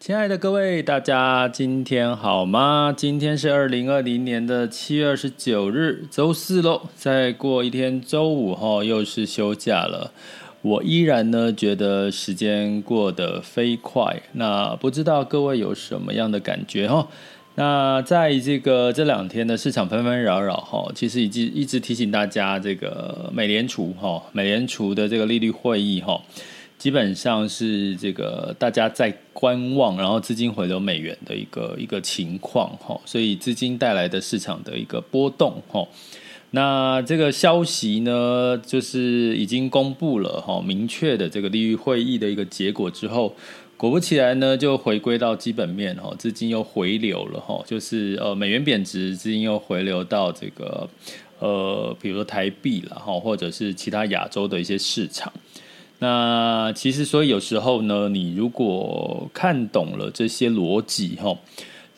亲爱的各位，大家今天好吗？今天是二零二零年的七月二十九日，周四喽。再过一天，周五哈，又是休假了。我依然呢，觉得时间过得飞快。那不知道各位有什么样的感觉哈？那在这个这两天的市场纷纷扰扰哈，其实已经一直提醒大家，这个美联储哈，美联储的这个利率会议哈。基本上是这个大家在观望，然后资金回流美元的一个一个情况哈，所以资金带来的市场的一个波动哈。那这个消息呢，就是已经公布了哈，明确的这个利率会议的一个结果之后，果不其然呢，就回归到基本面哈，资金又回流了哈，就是呃美元贬值，资金又回流到这个呃比如说台币了哈，或者是其他亚洲的一些市场。那其实，所以有时候呢，你如果看懂了这些逻辑哈，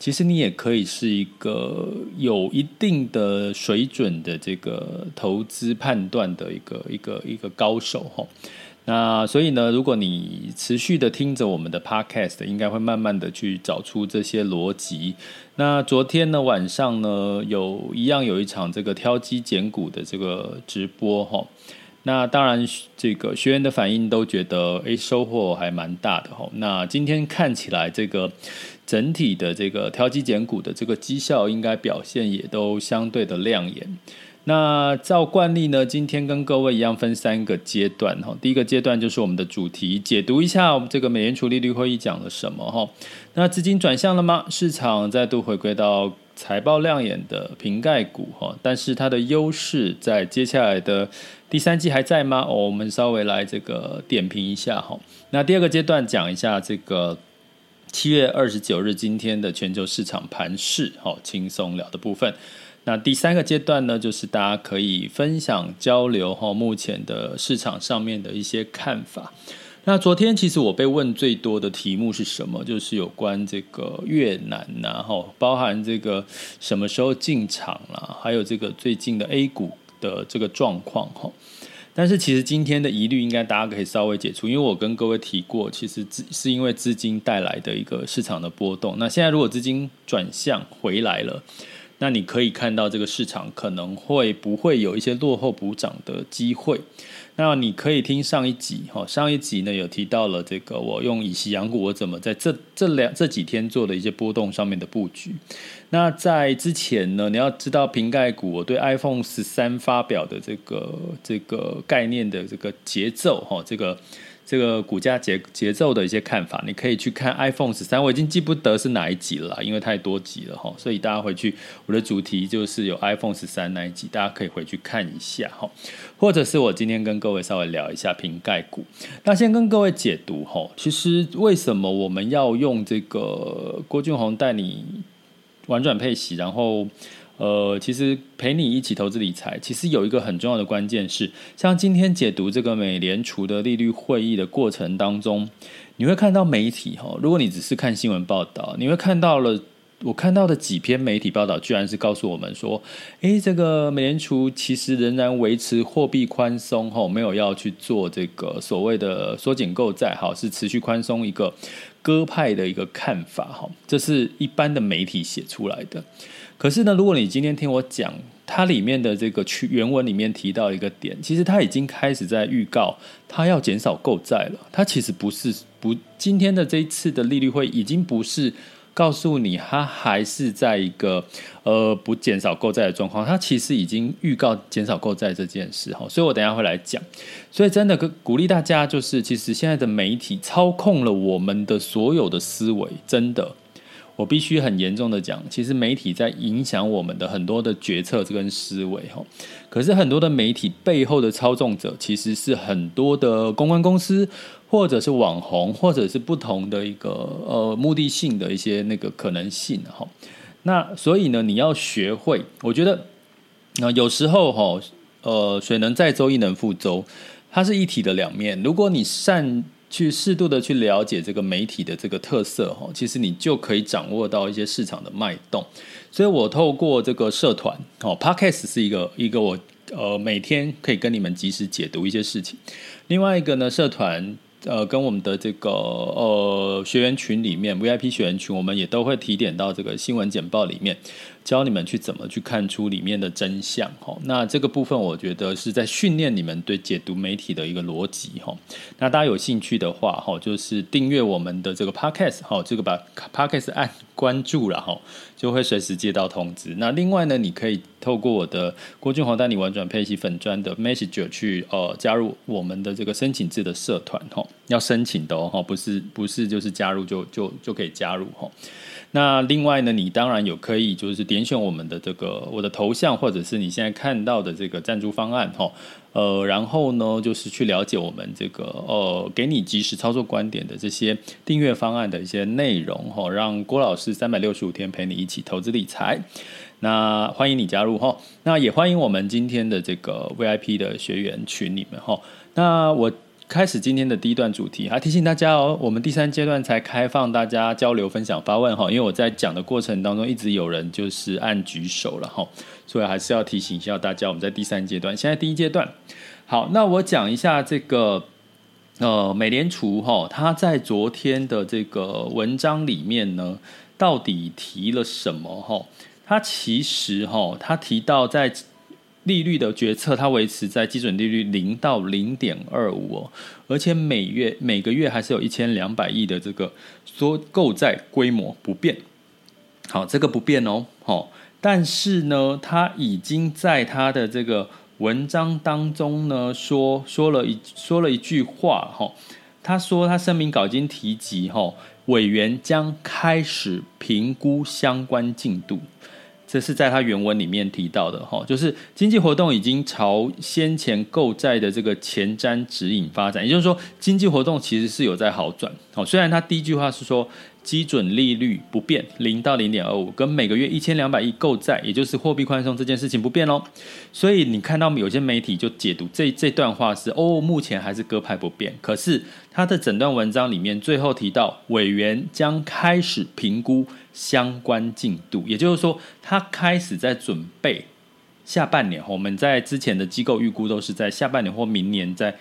其实你也可以是一个有一定的水准的这个投资判断的一个一个一个高手哈。那所以呢，如果你持续的听着我们的 podcast，应该会慢慢的去找出这些逻辑。那昨天呢晚上呢，有一样有一场这个挑机减股的这个直播哈。那当然，这个学员的反应都觉得，诶，收获还蛮大的哈。那今天看起来，这个整体的这个挑机减股的这个绩效，应该表现也都相对的亮眼。那照惯例呢，今天跟各位一样分三个阶段哈。第一个阶段就是我们的主题，解读一下我们这个美联储利率会议讲了什么哈。那资金转向了吗？市场再度回归到财报亮眼的瓶盖股哈，但是它的优势在接下来的。第三季还在吗？哦，我们稍微来这个点评一下哈。那第二个阶段讲一下这个七月二十九日今天的全球市场盘势，好轻松聊的部分。那第三个阶段呢，就是大家可以分享交流哈，目前的市场上面的一些看法。那昨天其实我被问最多的题目是什么？就是有关这个越南呐，哈，包含这个什么时候进场啦，还有这个最近的 A 股。的这个状况哈，但是其实今天的疑虑应该大家可以稍微解除，因为我跟各位提过，其实资是因为资金带来的一个市场的波动。那现在如果资金转向回来了，那你可以看到这个市场可能会不会有一些落后补涨的机会。那你可以听上一集哈，上一集呢有提到了这个我用以息养股，我怎么在这这两这几天做的一些波动上面的布局。那在之前呢，你要知道瓶盖股我对 iPhone 十三发表的这个这个概念的这个节奏哈，这个。这个股价节节奏的一些看法，你可以去看 iPhone 十三，我已经记不得是哪一集了，因为太多集了哈，所以大家回去，我的主题就是有 iPhone 十三那一集，大家可以回去看一下哈，或者是我今天跟各位稍微聊一下瓶盖股。那先跟各位解读哈，其实为什么我们要用这个郭俊宏带你玩转配息，然后。呃，其实陪你一起投资理财，其实有一个很重要的关键是，像今天解读这个美联储的利率会议的过程当中，你会看到媒体哈，如果你只是看新闻报道，你会看到了我看到的几篇媒体报道，居然是告诉我们说，诶，这个美联储其实仍然维持货币宽松哈，没有要去做这个所谓的缩减购债哈，是持续宽松一个鸽派的一个看法哈，这是一般的媒体写出来的。可是呢，如果你今天听我讲，它里面的这个原文里面提到一个点，其实它已经开始在预告，它要减少购债了。它其实不是不今天的这一次的利率会已经不是告诉你，它还是在一个呃不减少购债的状况，它其实已经预告减少购债这件事哈，所以我等下会来讲。所以真的鼓励大家，就是其实现在的媒体操控了我们的所有的思维，真的，我必须很严重的讲，其实媒体在影响我们的很多的决策跟思维哈。可是很多的媒体背后的操纵者，其实是很多的公关公司。或者是网红，或者是不同的一个呃目的性的一些那个可能性哈。那所以呢，你要学会，我觉得那有时候哈，呃，水能载舟，亦能覆舟，它是一体的两面。如果你善去适度的去了解这个媒体的这个特色哈，其实你就可以掌握到一些市场的脉动。所以我透过这个社团哦，Podcast 是一个一个我呃每天可以跟你们及时解读一些事情。另外一个呢，社团。呃，跟我们的这个呃学员群里面 VIP 学员群，我们也都会提点到这个新闻简报里面。教你们去怎么去看出里面的真相哈，那这个部分我觉得是在训练你们对解读媒体的一个逻辑哈。那大家有兴趣的话哈，就是订阅我们的这个 podcast 哈，这个把 podcast 按关注了哈，就会随时接到通知。那另外呢，你可以透过我的郭俊宏带你玩转配息粉砖的 messenger 去呃加入我们的这个申请制的社团哈，要申请的哦，不是不是就是加入就就就可以加入哈。那另外呢，你当然有可以就是点选我们的这个我的头像，或者是你现在看到的这个赞助方案哈，呃，然后呢就是去了解我们这个呃给你即时操作观点的这些订阅方案的一些内容哈，让郭老师三百六十五天陪你一起投资理财。那欢迎你加入哈，那也欢迎我们今天的这个 VIP 的学员群里面哈，那我。开始今天的第一段主题，还提醒大家哦，我们第三阶段才开放大家交流、分享、发问哈。因为我在讲的过程当中，一直有人就是按举手了哈，所以还是要提醒一下大家，我们在第三阶段，现在第一阶段。好，那我讲一下这个呃，美联储哈，他在昨天的这个文章里面呢，到底提了什么哈？他其实哈，他提到在。利率的决策，它维持在基准利率零到零点二五哦，而且每月每个月还是有一千两百亿的这个说购债规模不变。好，这个不变哦，好，但是呢，他已经在他的这个文章当中呢说说了一说了一句话哈，他说他声明稿已经提及哈，委员将开始评估相关进度。这是在他原文里面提到的哈，就是经济活动已经朝先前购债的这个前瞻指引发展，也就是说，经济活动其实是有在好转。哦，虽然他第一句话是说基准利率不变零到零点二五，跟每个月一千两百亿购债，也就是货币宽松这件事情不变喽。所以你看到有些媒体就解读这这段话是哦，目前还是鸽派不变。可是他的整段文章里面最后提到，委员将开始评估。相关进度，也就是说，他开始在准备下半年。我们在之前的机构预估都是在下半年或明年在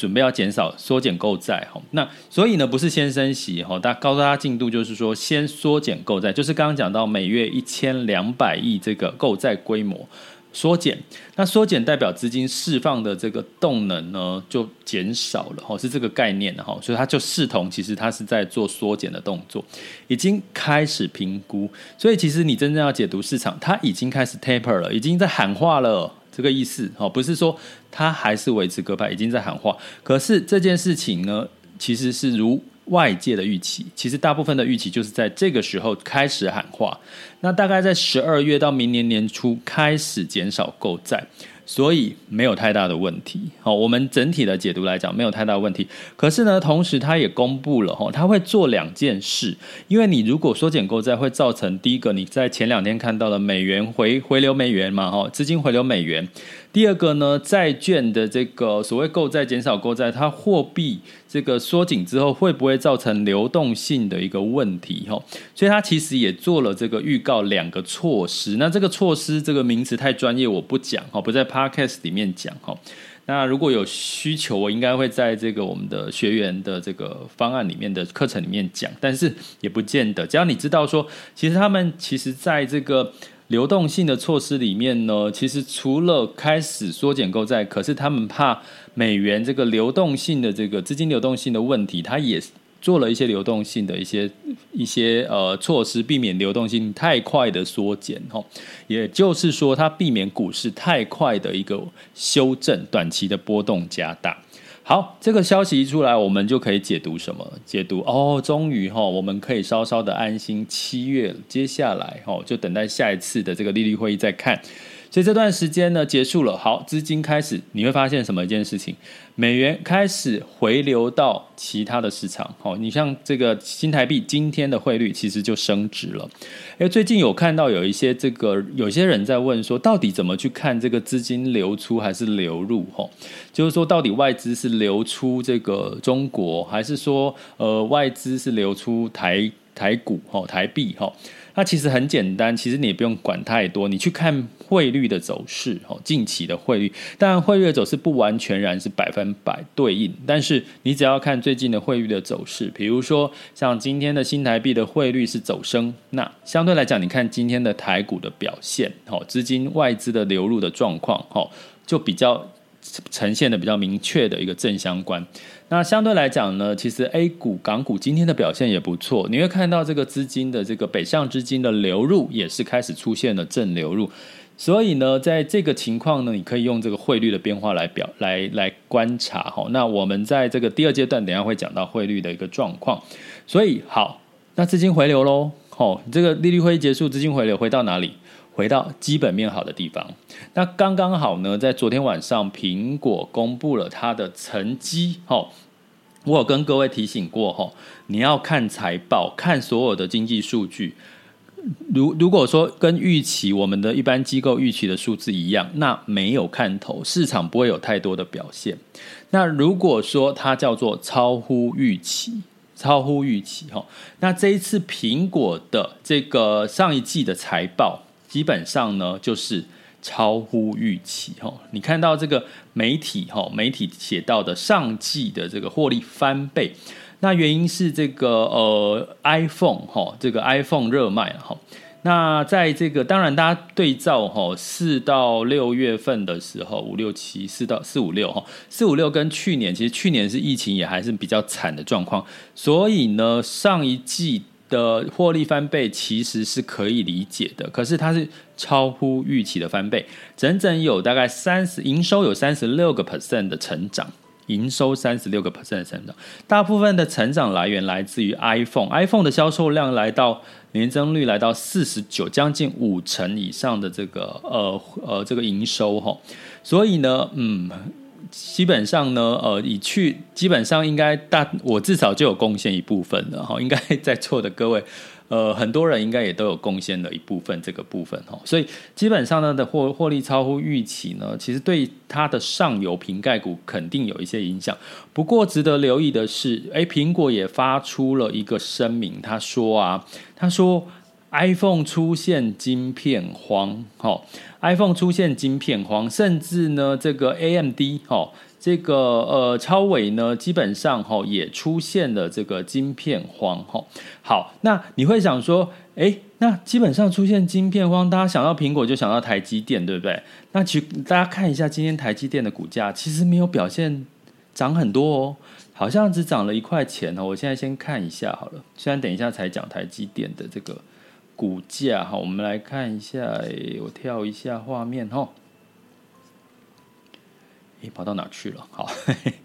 准备要减少缩减购债。哈，那所以呢，不是先升息哈，大告诉大家进度就是说先缩减购债，就是刚刚讲到每月一千两百亿这个购债规模。缩减，那缩减代表资金释放的这个动能呢，就减少了哈，是这个概念哈，所以它就视同其实它是在做缩减的动作，已经开始评估，所以其实你真正要解读市场，它已经开始 taper 了，已经在喊话了，这个意思哦，不是说他还是维持鸽派，已经在喊话，可是这件事情呢，其实是如。外界的预期，其实大部分的预期就是在这个时候开始喊话，那大概在十二月到明年年初开始减少购债。所以没有太大的问题，好，我们整体的解读来讲没有太大问题。可是呢，同时他也公布了哈，他会做两件事，因为你如果缩减购债，会造成第一个，你在前两天看到了美元回回流美元嘛，哈，资金回流美元。第二个呢，债券的这个所谓购债减少购债，它货币这个缩紧之后，会不会造成流动性的一个问题？哈，所以它其实也做了这个预告，两个措施。那这个措施这个名词太专业，我不讲，哈，不在 Podcast 里面讲，哈。那如果有需求，我应该会在这个我们的学员的这个方案里面的课程里面讲，但是也不见得。只要你知道说，其实他们其实在这个。流动性的措施里面呢，其实除了开始缩减购债，可是他们怕美元这个流动性的这个资金流动性的问题，它也做了一些流动性的一些一些呃措施，避免流动性太快的缩减哈。也就是说，它避免股市太快的一个修正，短期的波动加大。好，这个消息一出来，我们就可以解读什么？解读哦，终于哈，我们可以稍稍的安心。七月接下来哈，就等待下一次的这个利率会议再看。所以这段时间呢，结束了，好，资金开始，你会发现什么一件事情？美元开始回流到其他的市场。好，你像这个新台币今天的汇率其实就升值了。诶，最近有看到有一些这个有些人在问说，到底怎么去看这个资金流出还是流入？哈，就是说到底外资是流出这个中国，还是说呃外资是流出台台股？哈，台币？哈。那其实很简单，其实你也不用管太多，你去看汇率的走势，哦，近期的汇率，当然汇率的走势不完全然是百分百对应，但是你只要看最近的汇率的走势，比如说像今天的新台币的汇率是走升，那相对来讲，你看今天的台股的表现，哦，资金外资的流入的状况，哦，就比较。呈现的比较明确的一个正相关。那相对来讲呢，其实 A 股、港股今天的表现也不错。你会看到这个资金的这个北向资金的流入也是开始出现了正流入。所以呢，在这个情况呢，你可以用这个汇率的变化来表来来观察哈。那我们在这个第二阶段，等下会讲到汇率的一个状况。所以好，那资金回流喽。好，这个利率会议结束，资金回流回到哪里？回到基本面好的地方，那刚刚好呢，在昨天晚上，苹果公布了它的成绩。哈，我有跟各位提醒过，哈，你要看财报，看所有的经济数据。如如果说跟预期，我们的一般机构预期的数字一样，那没有看头，市场不会有太多的表现。那如果说它叫做超乎预期，超乎预期，哈，那这一次苹果的这个上一季的财报。基本上呢，就是超乎预期哈。你看到这个媒体哈，媒体写到的上季的这个获利翻倍，那原因是这个呃 iPhone 哈，这个 iPhone 热卖哈。那在这个当然大家对照哈，四到六月份的时候，五六七四到四五六哈，四五六跟去年其实去年是疫情也还是比较惨的状况，所以呢上一季。的获利翻倍其实是可以理解的，可是它是超乎预期的翻倍，整整有大概三十营收有三十六个 percent 的成长，营收三十六个 percent 的成长，大部分的成长来源来自于 iPhone，iPhone 的销售量来到年增率来到四十九，将近五成以上的这个呃呃这个营收哈，所以呢，嗯。基本上呢，呃，以去基本上应该大，我至少就有贡献一部分了哈。应该在座的各位，呃，很多人应该也都有贡献的一部分这个部分哈。所以基本上呢的获获利超乎预期呢，其实对它的上游瓶盖股肯定有一些影响。不过值得留意的是，诶，苹果也发出了一个声明，他说啊，他说。iPhone 出现晶片荒，哈，iPhone 出现晶片荒，甚至呢，这个 AMD，哈，这个呃超伟呢，基本上哈也出现了这个晶片荒，哈。好，那你会想说，诶，那基本上出现晶片荒，大家想到苹果就想到台积电，对不对？那其大家看一下今天台积电的股价，其实没有表现涨很多哦，好像只涨了一块钱哦。我现在先看一下好了，虽然等一下才讲台积电的这个。股价哈，我们来看一下，我跳一下画面哈，诶、跑到哪去了？好，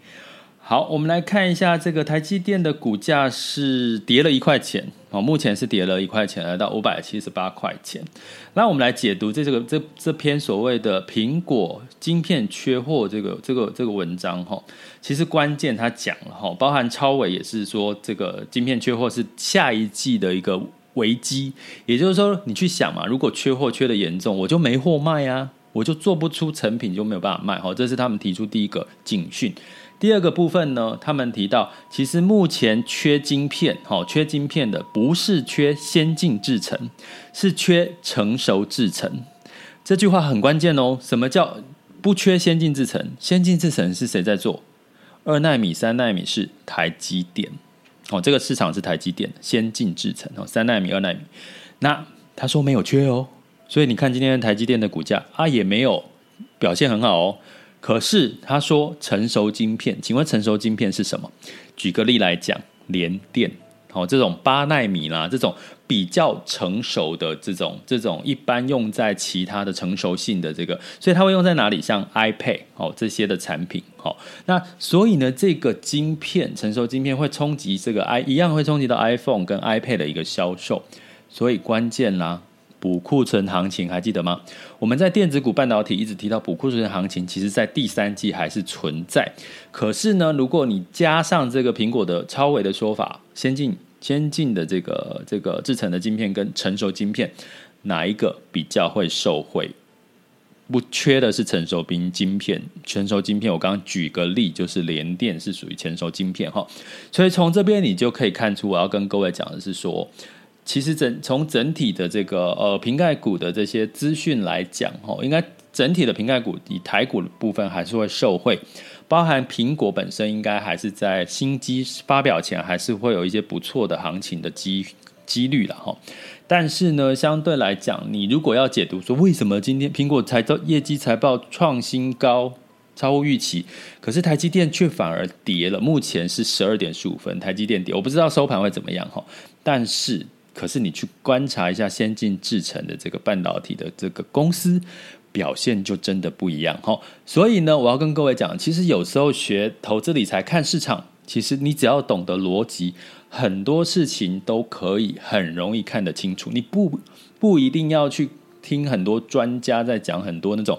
好，我们来看一下这个台积电的股价是跌了一块钱，哦，目前是跌了一块钱，来到五百七十八块钱。那我们来解读这这个这这篇所谓的苹果晶片缺货这个这个这个文章哈，其实关键他讲了哈，包含超伟也是说这个晶片缺货是下一季的一个。危机，也就是说，你去想嘛，如果缺货缺的严重，我就没货卖啊，我就做不出成品，就没有办法卖。好，这是他们提出第一个警讯。第二个部分呢，他们提到，其实目前缺晶片，哈，缺晶片的不是缺先进制程，是缺成熟制程。这句话很关键哦。什么叫不缺先进制程？先进制程是谁在做？二奈米、三奈米是台积电。哦，这个市场是台积电先进制程哦，三纳米、二纳米。那他说没有缺哦，所以你看今天台积电的股价啊，也没有表现很好哦。可是他说成熟晶片，请问成熟晶片是什么？举个例来讲，联电。哦，这种八奈米啦，这种比较成熟的这种这种，一般用在其他的成熟性的这个，所以它会用在哪里？像 iPad 哦这些的产品，好，那所以呢，这个晶片成熟晶片会冲击这个 i 一样会冲击到 iPhone 跟 iPad 的一个销售，所以关键啦。补库存行情还记得吗？我们在电子股半导体一直提到补库存行情，其实在第三季还是存在。可是呢，如果你加上这个苹果的超微的说法，先进先进的这个这个制成的晶片跟成熟晶片，哪一个比较会受惠？不缺的是成熟冰晶片，成熟晶片。我刚刚举个例，就是联电是属于成熟晶片哈。所以从这边你就可以看出，我要跟各位讲的是说。其实整从整体的这个呃瓶盖股的这些资讯来讲，哈，应该整体的瓶盖股以台股的部分还是会受惠，包含苹果本身应该还是在新机发表前还是会有一些不错的行情的机几率了哈。但是呢，相对来讲，你如果要解读说为什么今天苹果财报业绩财报创新高，超乎预期，可是台积电却反而跌了，目前是十二点十五分，台积电跌，我不知道收盘会怎么样哈，但是。可是你去观察一下先进制程的这个半导体的这个公司表现，就真的不一样哈。所以呢，我要跟各位讲，其实有时候学投资理财看市场，其实你只要懂得逻辑，很多事情都可以很容易看得清楚。你不不一定要去听很多专家在讲很多那种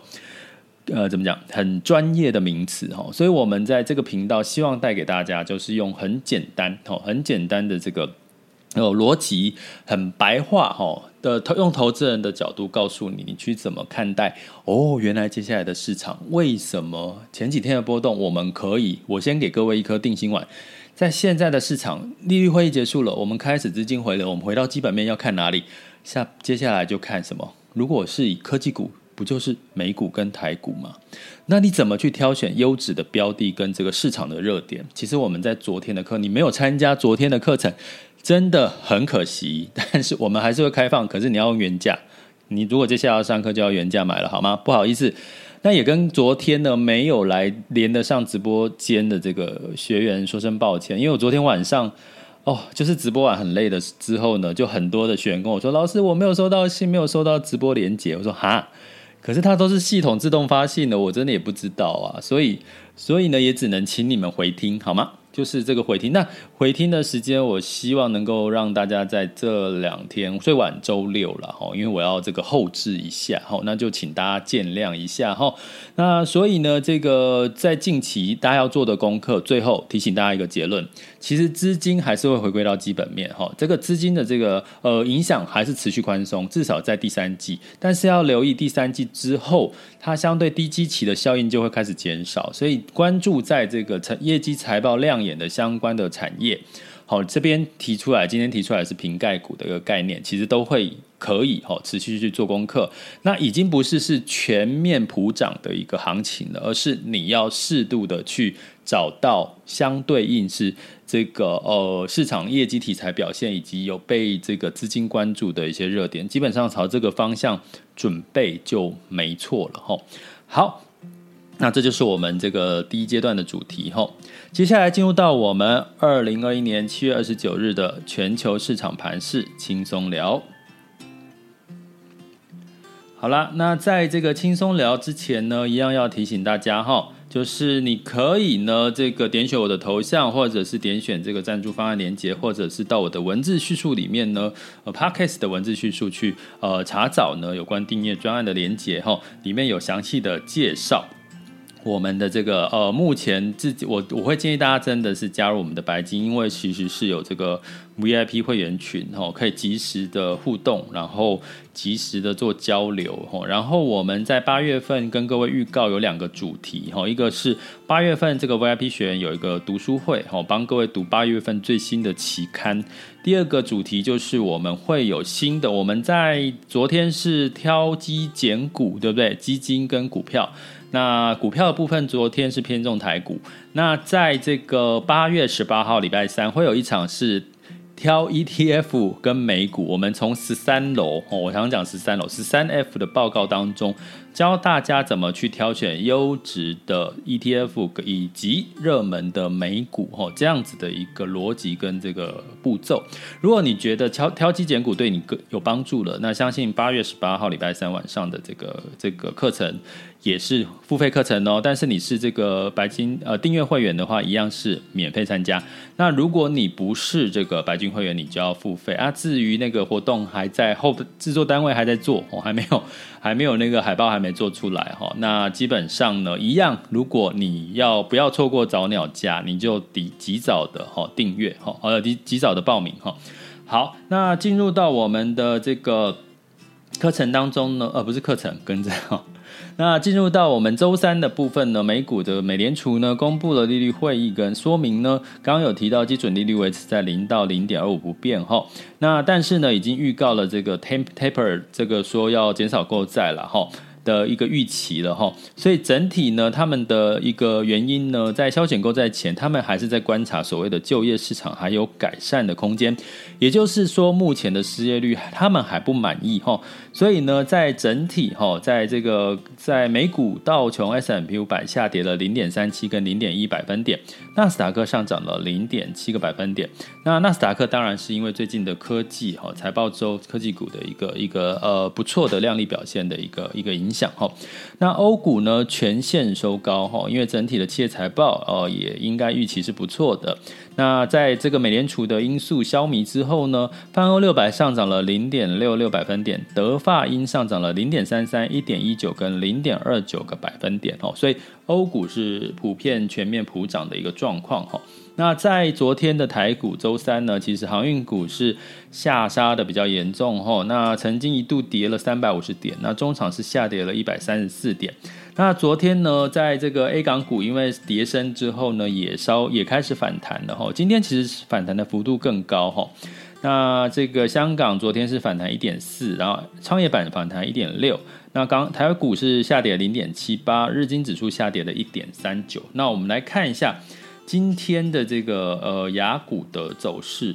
呃怎么讲很专业的名词哈。所以我们在这个频道希望带给大家，就是用很简单哦，很简单的这个。有逻辑很白话哈的投用投资人的角度告诉你，你去怎么看待哦？原来接下来的市场为什么前几天的波动，我们可以我先给各位一颗定心丸，在现在的市场利率会议结束了，我们开始资金回流，我们回到基本面要看哪里？下接下来就看什么？如果是以科技股，不就是美股跟台股吗？那你怎么去挑选优质的标的跟这个市场的热点？其实我们在昨天的课，你没有参加昨天的课程。真的很可惜，但是我们还是会开放。可是你要用原价，你如果接下来要上课就要原价买了，好吗？不好意思，那也跟昨天呢没有来连得上直播间的这个学员说声抱歉，因为我昨天晚上哦，就是直播完很累的之后呢，就很多的学员跟我说，老师我没有收到信，没有收到直播连接。我说哈，可是它都是系统自动发信的，我真的也不知道啊，所以所以呢也只能请你们回听，好吗？就是这个回听，那回听的时间，我希望能够让大家在这两天，最晚周六了哈，因为我要这个后置一下哈，那就请大家见谅一下哈。那所以呢，这个在近期大家要做的功课，最后提醒大家一个结论，其实资金还是会回归到基本面哈，这个资金的这个呃影响还是持续宽松，至少在第三季，但是要留意第三季之后，它相对低基期的效应就会开始减少，所以关注在这个财业绩财报亮眼的相关的产业，好，这边提出来，今天提出来是瓶盖股的一个概念，其实都会可以哈持续去做功课。那已经不是是全面普涨的一个行情了，而是你要适度的去找到相对应是这个呃市场业绩题材表现以及有被这个资金关注的一些热点，基本上朝这个方向准备就没错了哈。好。那这就是我们这个第一阶段的主题吼，接下来进入到我们二零二一年七月二十九日的全球市场盘势轻松聊。好啦，那在这个轻松聊之前呢，一样要提醒大家哈，就是你可以呢这个点选我的头像，或者是点选这个赞助方案链接，或者是到我的文字叙述里面呢，呃，Podcast 的文字叙述去呃查找呢有关订阅专案的链接哈，里面有详细的介绍。我们的这个呃，目前自己我我会建议大家真的是加入我们的白金，因为其实是有这个 VIP 会员群哦，可以及时的互动，然后及时的做交流哦。然后我们在八月份跟各位预告有两个主题哈，一个是八月份这个 VIP 学员有一个读书会哦，帮各位读八月份最新的期刊。第二个主题就是我们会有新的，我们在昨天是挑基拣股，对不对？基金跟股票。那股票的部分，昨天是偏重台股。那在这个八月十八号礼拜三，会有一场是挑 ETF 跟美股，我们从十三楼哦，我想讲十三楼十三 F 的报告当中，教大家怎么去挑选优质的 ETF 以及热门的美股哦，这样子的一个逻辑跟这个步骤。如果你觉得挑挑基拣股对你有帮助了，那相信八月十八号礼拜三晚上的这个这个课程也是付费课程哦。但是你是这个白金呃订阅会员的话，一样是免费参加。那如果你不是这个白金会员，你就要付费啊。至于那个活动还在后制作单位还在做，我还没有还没有那个海报还没做出来哈。那基本上呢，一样，如果你要不要错过早鸟价，你就及及早的哈订阅哈，呃及及早的报名哈。好，那进入到我们的这个课程当中呢，呃不是课程，跟着哈。那进入到我们周三的部分呢，美股的美联储呢公布了利率会议跟说明呢，刚刚有提到基准利率维持在零到零点二五不变哈。那但是呢，已经预告了这个 taper 这个说要减少购债了哈。的一个预期了哈，所以整体呢，他们的一个原因呢，在消减购债前，他们还是在观察所谓的就业市场还有改善的空间，也就是说，目前的失业率他们还不满意哈，所以呢，在整体哈，在这个在美股道琼 S M P 五百下跌了零点三七跟零点一百分点，纳斯达克上涨了零点七个百分点，那纳斯达克当然是因为最近的科技哈财报周科技股的一个一个呃不错的亮丽表现的一个一个影响。讲哈，那欧股呢全线收高哈，因为整体的企业财报哦也应该预期是不错的。那在这个美联储的因素消弭之后呢，泛欧六百上涨了零点六六百分点，德法英上涨了零点三三、一点一九跟零点二九个百分点哦，所以欧股是普遍全面普涨的一个状况哈。那在昨天的台股周三呢，其实航运股是下杀的比较严重吼，那曾经一度跌了三百五十点，那中场是下跌了一百三十四点。那昨天呢，在这个 A 港股因为跌升之后呢，也稍也开始反弹了吼。今天其实反弹的幅度更高吼。那这个香港昨天是反弹一点四，然后创业板反弹一点六。那刚台股是下跌零点七八，日经指数下跌了一点三九。那我们来看一下。今天的这个呃雅股的走势，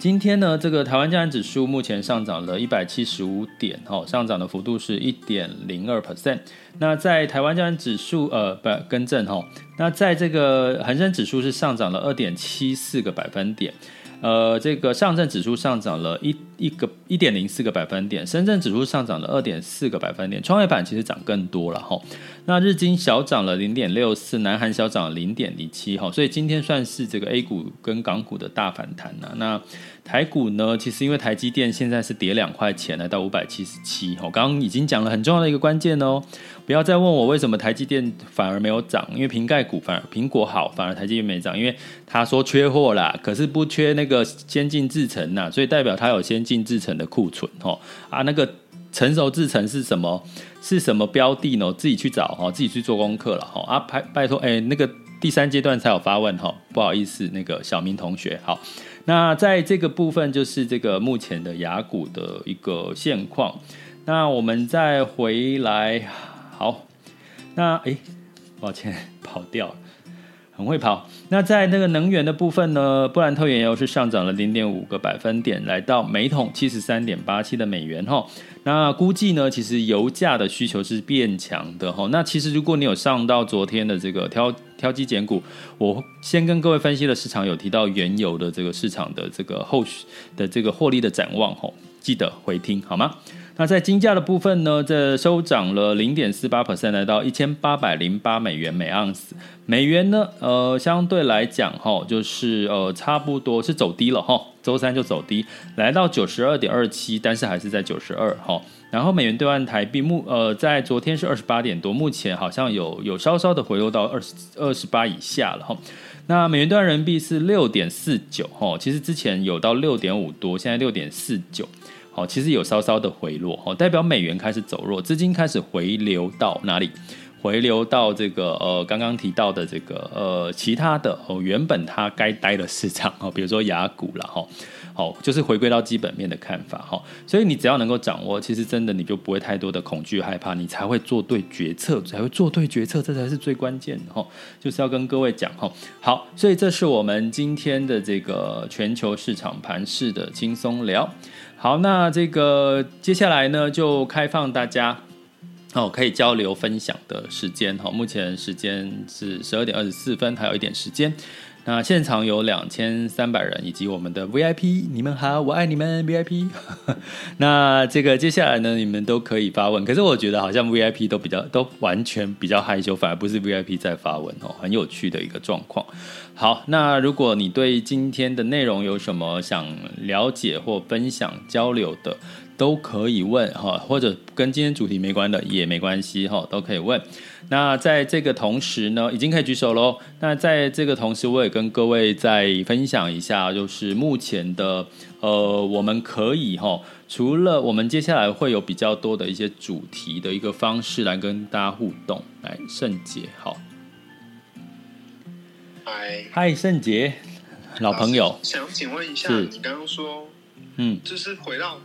今天呢，这个台湾加权指数目前上涨了一百七十五点，哈，上涨的幅度是一点零二 percent。那在台湾加权指数呃不更正哈，那在这个恒生指数是上涨了二点七四个百分点。呃，这个上证指数上涨了一一个一点零四个百分点，深圳指数上涨了二点四个百分点，创业板其实涨更多了哈。那日经小涨了零点六四，南韩小涨零点零七哈，所以今天算是这个 A 股跟港股的大反弹呐。那台股呢，其实因为台积电现在是跌两块钱来到五百七十七，我刚刚已经讲了很重要的一个关键哦，不要再问我为什么台积电反而没有涨，因为瓶盖股反而苹果好，反而台积电没涨，因为他说缺货啦，可是不缺那个。先进制程呐，所以代表它有先进制程的库存哦啊，那个成熟制成是什么？是什么标的呢？自己去找哈，自己去做功课了哈啊！拜拜托，哎，那个第三阶段才有发问哈，不好意思，那个小明同学好。那在这个部分就是这个目前的雅股的一个现况。那我们再回来，好，那哎，抱歉，跑掉了。很会跑。那在那个能源的部分呢，布兰特原油是上涨了零点五个百分点，来到每桶七十三点八七的美元哈。那估计呢，其实油价的需求是变强的哈。那其实如果你有上到昨天的这个挑挑机减股，我先跟各位分析的市场有提到原油的这个市场的这个后续的这个获利的展望哈，记得回听好吗？那在金价的部分呢，这收涨了零点四八 percent，来到一千八百零八美元每盎司。美元呢，呃，相对来讲，哈，就是呃，差不多是走低了，哈，周三就走低，来到九十二点二七，但是还是在九十二，哈。然后美元兑换台币目，呃，在昨天是二十八点多，目前好像有有稍稍的回落到二十二十八以下了，哈。那美元兑换人民币是六点四九，哈，其实之前有到六点五多，现在六点四九。好，其实有稍稍的回落，代表美元开始走弱，资金开始回流到哪里？回流到这个呃刚刚提到的这个呃其他的哦原本它该待的市场哦，比如说雅股了哈。好，就是回归到基本面的看法哈，所以你只要能够掌握，其实真的你就不会太多的恐惧害怕，你才会做对决策，才会做对决策，这才是最关键的哈。就是要跟各位讲哈，好，所以这是我们今天的这个全球市场盘势的轻松聊。好，那这个接下来呢，就开放大家哦可以交流分享的时间哈。目前时间是十二点二十四分，还有一点时间。那现场有两千三百人，以及我们的 VIP，你们好，我爱你们 VIP。那这个接下来呢，你们都可以发问。可是我觉得好像 VIP 都比较都完全比较害羞，反而不是 VIP 在发问哦，很有趣的一个状况。好，那如果你对今天的内容有什么想了解或分享交流的，都可以问哈，或者跟今天主题没关的也没关系哈，都可以问。那在这个同时呢，已经可以举手喽。那在这个同时，我也跟各位再分享一下，就是目前的呃，我们可以哈，除了我们接下来会有比较多的一些主题的一个方式来跟大家互动。来，圣杰，好，嗨，嗨，圣杰，老朋友，想请问一下，你刚刚说，嗯，就是回到。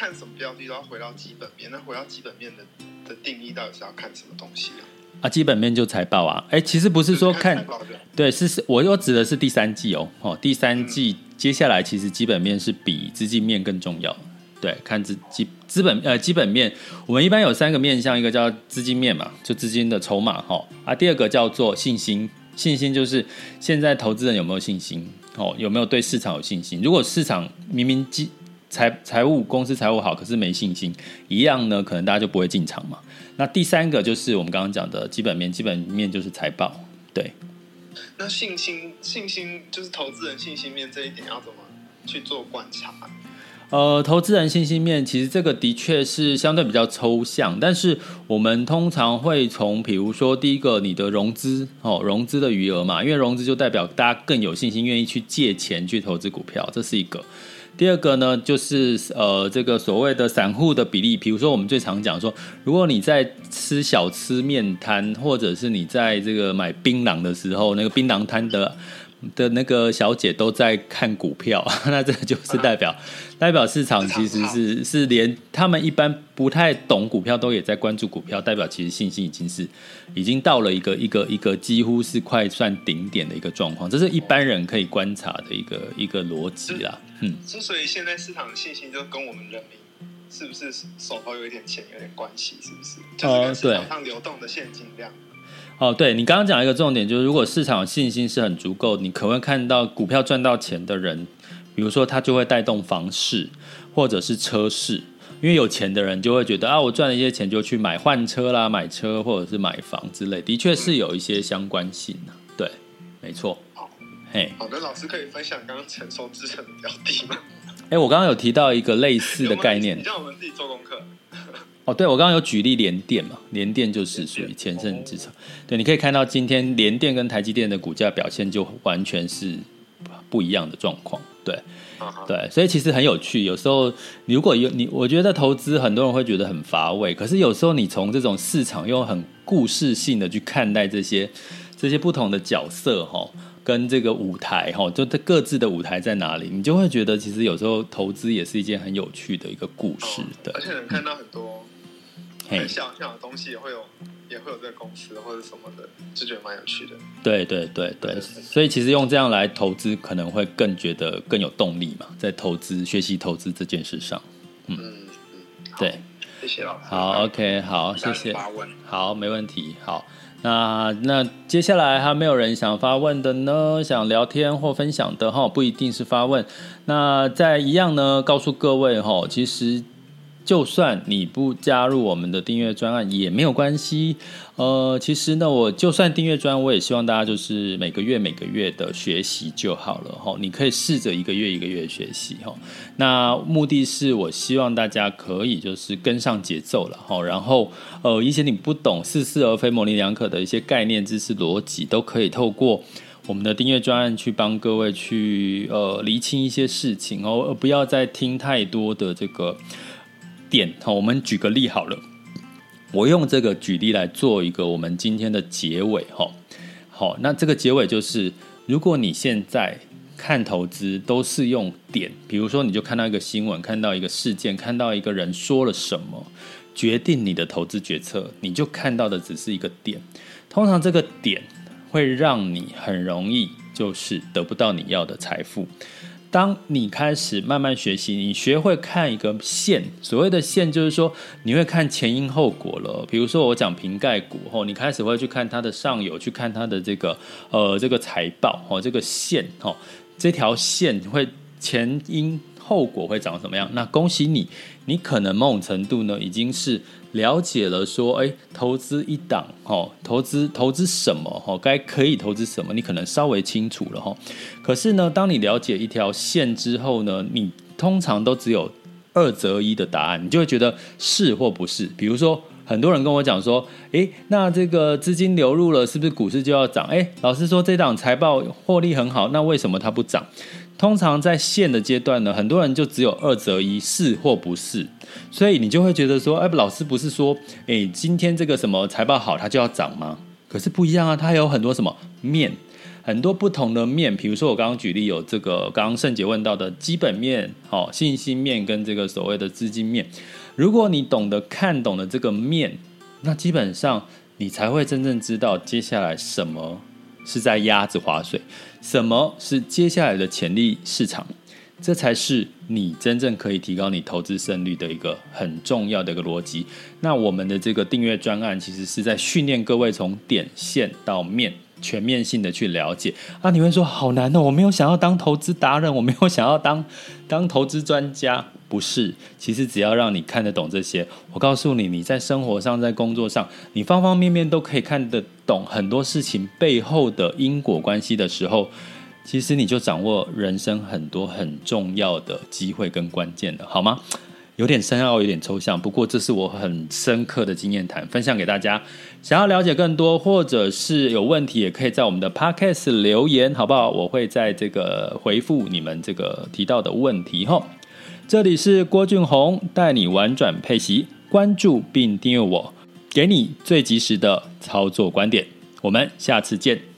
看什么标的都要回到基本面，那回到基本面的的定义到底是要看什么东西啊？啊，基本面就财报啊，哎，其实不是说看，看对，是是，我又指的是第三季哦，哦，第三季接下来其实基本面是比资金面更重要，对，看资基资本呃基本面，我们一般有三个面向，一个叫资金面嘛，就资金的筹码哈，啊，第二个叫做信心，信心就是现在投资人有没有信心，哦，有没有对市场有信心？如果市场明明基财财务公司财务好，可是没信心，一样呢，可能大家就不会进场嘛。那第三个就是我们刚刚讲的基本面，基本面就是财报，对。那信心，信心就是投资人信心面这一点要怎么去做观察？呃，投资人信心面其实这个的确是相对比较抽象，但是我们通常会从，比如说第一个你的融资哦，融资的余额嘛，因为融资就代表大家更有信心，愿意去借钱去投资股票，这是一个。第二个呢，就是呃，这个所谓的散户的比例，比如说我们最常讲说，如果你在吃小吃面摊，或者是你在这个买槟榔的时候，那个槟榔摊的。的那个小姐都在看股票，那这就是代表代表市场其实是是连他们一般不太懂股票都也在关注股票，代表其实信心已经是已经到了一个一个一个几乎是快算顶点的一个状况，这是一般人可以观察的一个一个逻辑啦。嗯，之所以现在市场的信心就跟我们人民是不是手头有一点钱有点关系，是不是？就是跟市场上流动的现金量。哦，对，你刚刚讲一个重点，就是如果市场信心是很足够，你可能会看到股票赚到钱的人，比如说他就会带动房市或者是车市，因为有钱的人就会觉得啊，我赚了一些钱就去买换车啦、买车或者是买房之类，的确是有一些相关性的。对，没错。好，嘿，好的，老师可以分享刚刚成熟制程的标的吗？哎，我刚刚有提到一个类似的概念，你叫我们自己做功课。哦，对，我刚刚有举例联电嘛，联电就是属于前胜制程。对，你可以看到今天联电跟台积电的股价表现就完全是不一样的状况。对，对，所以其实很有趣。有时候如果有你，我觉得投资很多人会觉得很乏味，可是有时候你从这种市场用很故事性的去看待这些这些不同的角色哈，跟这个舞台哈，就各自的舞台在哪里，你就会觉得其实有时候投资也是一件很有趣的一个故事。对，而且能看到很多。很像这样的东西也会有，也会有这个公司或者什么的，就觉得蛮有趣的。对对对对，所以其实用这样来投资，可能会更觉得更有动力嘛，在投资、学习投资这件事上。嗯嗯，对，谢谢老师。好，OK，好，谢谢。好，没问题。好，那那接下来还没有人想发问的呢？想聊天或分享的哈，不一定是发问。那在一样呢，告诉各位哈，其实。就算你不加入我们的订阅专案也没有关系，呃，其实呢，我就算订阅专，我也希望大家就是每个月每个月的学习就好了哈。你可以试着一个月一个月学习哈。那目的是我希望大家可以就是跟上节奏了哈。然后呃，一些你不懂似是而非模棱两可的一些概念知识逻辑，都可以透过我们的订阅专案去帮各位去呃厘清一些事情哦，而不要再听太多的这个。点，好，我们举个例好了。我用这个举例来做一个我们今天的结尾哈。好，那这个结尾就是，如果你现在看投资都是用点，比如说你就看到一个新闻，看到一个事件，看到一个人说了什么，决定你的投资决策，你就看到的只是一个点。通常这个点会让你很容易就是得不到你要的财富。当你开始慢慢学习，你学会看一个线，所谓的线就是说，你会看前因后果了。比如说我讲瓶盖股后，你开始会去看它的上游，去看它的这个呃这个财报哦，这个线哦，这条线会前因后果会长什么样？那恭喜你，你可能某种程度呢已经是。了解了，说，哎，投资一档，哦，投资投资什么，哦，该可以投资什么，你可能稍微清楚了，哈。可是呢，当你了解一条线之后呢，你通常都只有二择一的答案，你就会觉得是或不是。比如说，很多人跟我讲说，哎，那这个资金流入了，是不是股市就要涨？哎，老师说这档财报获利很好，那为什么它不涨？通常在线的阶段呢，很多人就只有二择一，是或不是，所以你就会觉得说，哎，老师不是说，哎，今天这个什么财报好，它就要涨吗？可是不一样啊，它有很多什么面，很多不同的面。比如说我刚刚举例有这个，刚刚胜杰问到的基本面、好信心面跟这个所谓的资金面。如果你懂得看懂了这个面，那基本上你才会真正知道接下来什么。是在鸭子划水，什么是接下来的潜力市场？这才是你真正可以提高你投资胜率的一个很重要的一个逻辑。那我们的这个订阅专案，其实是在训练各位从点线到面。全面性的去了解啊，你会说好难哦，我没有想要当投资达人，我没有想要当当投资专家，不是。其实只要让你看得懂这些，我告诉你，你在生活上，在工作上，你方方面面都可以看得懂很多事情背后的因果关系的时候，其实你就掌握人生很多很重要的机会跟关键了，好吗？有点深奥，有点抽象，不过这是我很深刻的经验谈，分享给大家。想要了解更多，或者是有问题，也可以在我们的 Podcast 留言，好不好？我会在这个回复你们这个提到的问题。哈，这里是郭俊宏，带你玩转配息，关注并订阅我，给你最及时的操作观点。我们下次见。